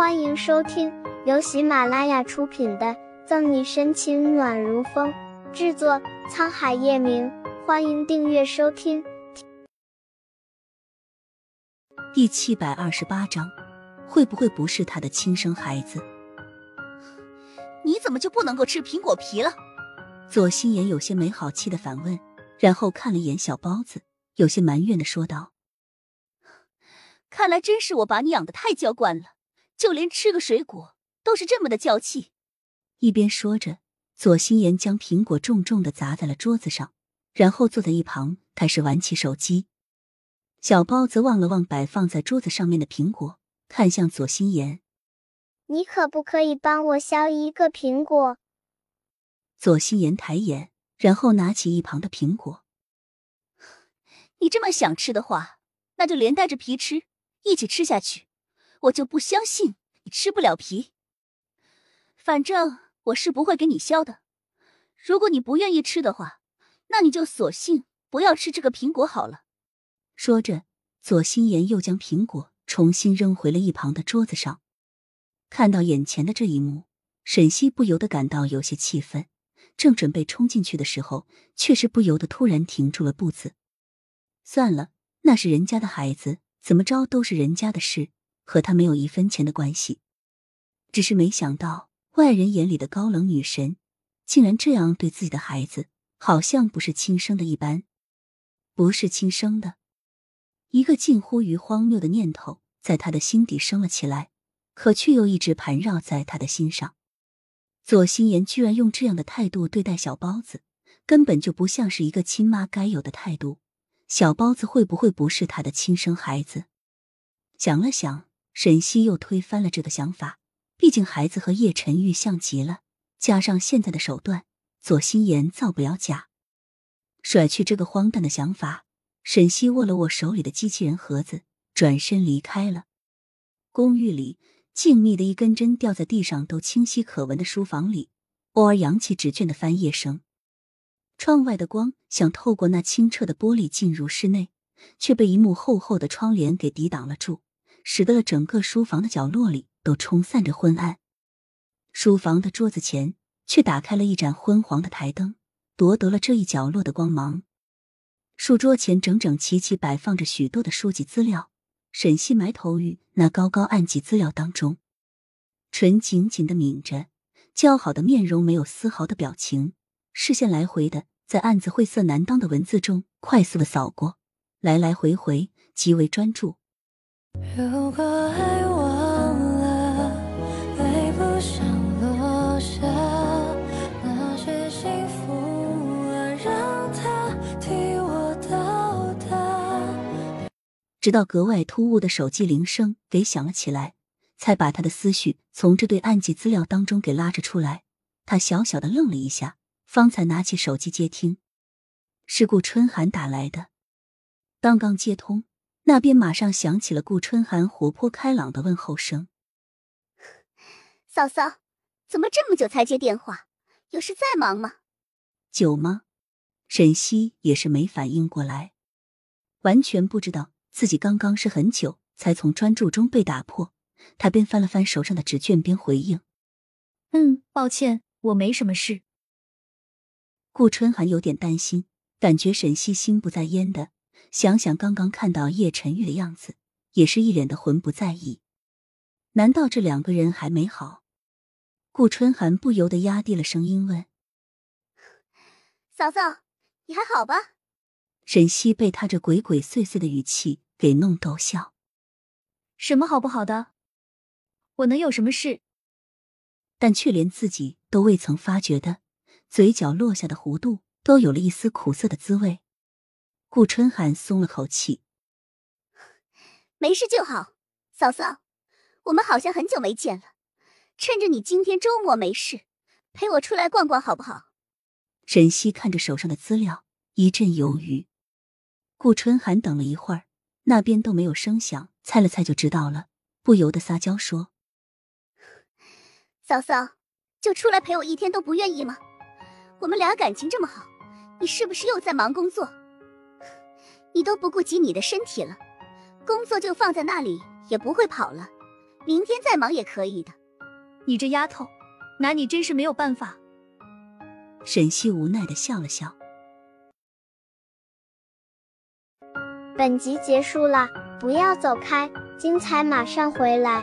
欢迎收听由喜马拉雅出品的《赠你深情暖如风》，制作沧海夜明。欢迎订阅收听。第七百二十八章，会不会不是他的亲生孩子？你怎么就不能够吃苹果皮了？左心言有些没好气的反问，然后看了一眼小包子，有些埋怨的说道：“看来真是我把你养的太娇惯了。”就连吃个水果都是这么的娇气。一边说着，左心言将苹果重重的砸在了桌子上，然后坐在一旁开始玩起手机。小包子望了望摆放在桌子上面的苹果，看向左心言：“你可不可以帮我削一个苹果？”左心言抬眼，然后拿起一旁的苹果：“你这么想吃的话，那就连带着皮吃，一起吃下去。”我就不相信你吃不了皮。反正我是不会给你削的。如果你不愿意吃的话，那你就索性不要吃这个苹果好了。说着，左心言又将苹果重新扔回了一旁的桌子上。看到眼前的这一幕，沈西不由得感到有些气愤，正准备冲进去的时候，却是不由得突然停住了步子。算了，那是人家的孩子，怎么着都是人家的事。和他没有一分钱的关系，只是没想到外人眼里的高冷女神，竟然这样对自己的孩子，好像不是亲生的一般。不是亲生的，一个近乎于荒谬的念头在他的心底升了起来，可却又一直盘绕在他的心上。左心言居然用这样的态度对待小包子，根本就不像是一个亲妈该有的态度。小包子会不会不是他的亲生孩子？想了想。沈西又推翻了这个想法，毕竟孩子和叶晨玉像极了，加上现在的手段，左心言造不了假。甩去这个荒诞的想法，沈西握了握手里的机器人盒子，转身离开了。公寓里静谧的一根针掉在地上都清晰可闻的书房里，偶尔扬起纸卷的翻页声。窗外的光想透过那清澈的玻璃进入室内，却被一幕厚厚的窗帘给抵挡了住。使得了整个书房的角落里都冲散着昏暗，书房的桌子前却打开了一盏昏黄的台灯，夺得了这一角落的光芒。书桌前整整齐齐摆放着许多的书籍资料，沈西埋头于那高高案几资料当中，唇紧紧的抿着，姣好的面容没有丝毫的表情，视线来回的在案子晦涩难当的文字中快速的扫过，来来回回极为专注。如果爱我直到格外突兀的手机铃声给响了起来，才把他的思绪从这对暗记资料当中给拉着出来。他小小的愣了一下，方才拿起手机接听，是顾春寒打来的。刚刚接通。那边马上响起了顾春寒活泼开朗的问候声：“嫂嫂，怎么这么久才接电话？有事在忙吗？”“久吗？”沈西也是没反应过来，完全不知道自己刚刚是很久才从专注中被打破。他边翻了翻手上的纸卷，边回应：“嗯，抱歉，我没什么事。”顾春寒有点担心，感觉沈西心不在焉的。想想刚刚看到叶晨玉的样子，也是一脸的魂不在意。难道这两个人还没好？顾春寒不由得压低了声音问：“嫂嫂，你还好吧？”沈西被他这鬼鬼祟祟的语气给弄逗笑。什么好不好的？我能有什么事？但却连自己都未曾发觉的，嘴角落下的弧度都有了一丝苦涩的滋味。顾春寒松了口气，没事就好。嫂嫂，我们好像很久没见了，趁着你今天周末没事，陪我出来逛逛好不好？沈西看着手上的资料，一阵犹豫。顾春寒等了一会儿，那边都没有声响，猜了猜就知道了，不由得撒娇说：“嫂嫂，就出来陪我一天都不愿意吗？我们俩感情这么好，你是不是又在忙工作？”你都不顾及你的身体了，工作就放在那里，也不会跑了。明天再忙也可以的。你这丫头，拿你真是没有办法。沈西无奈的笑了笑。本集结束了，不要走开，精彩马上回来。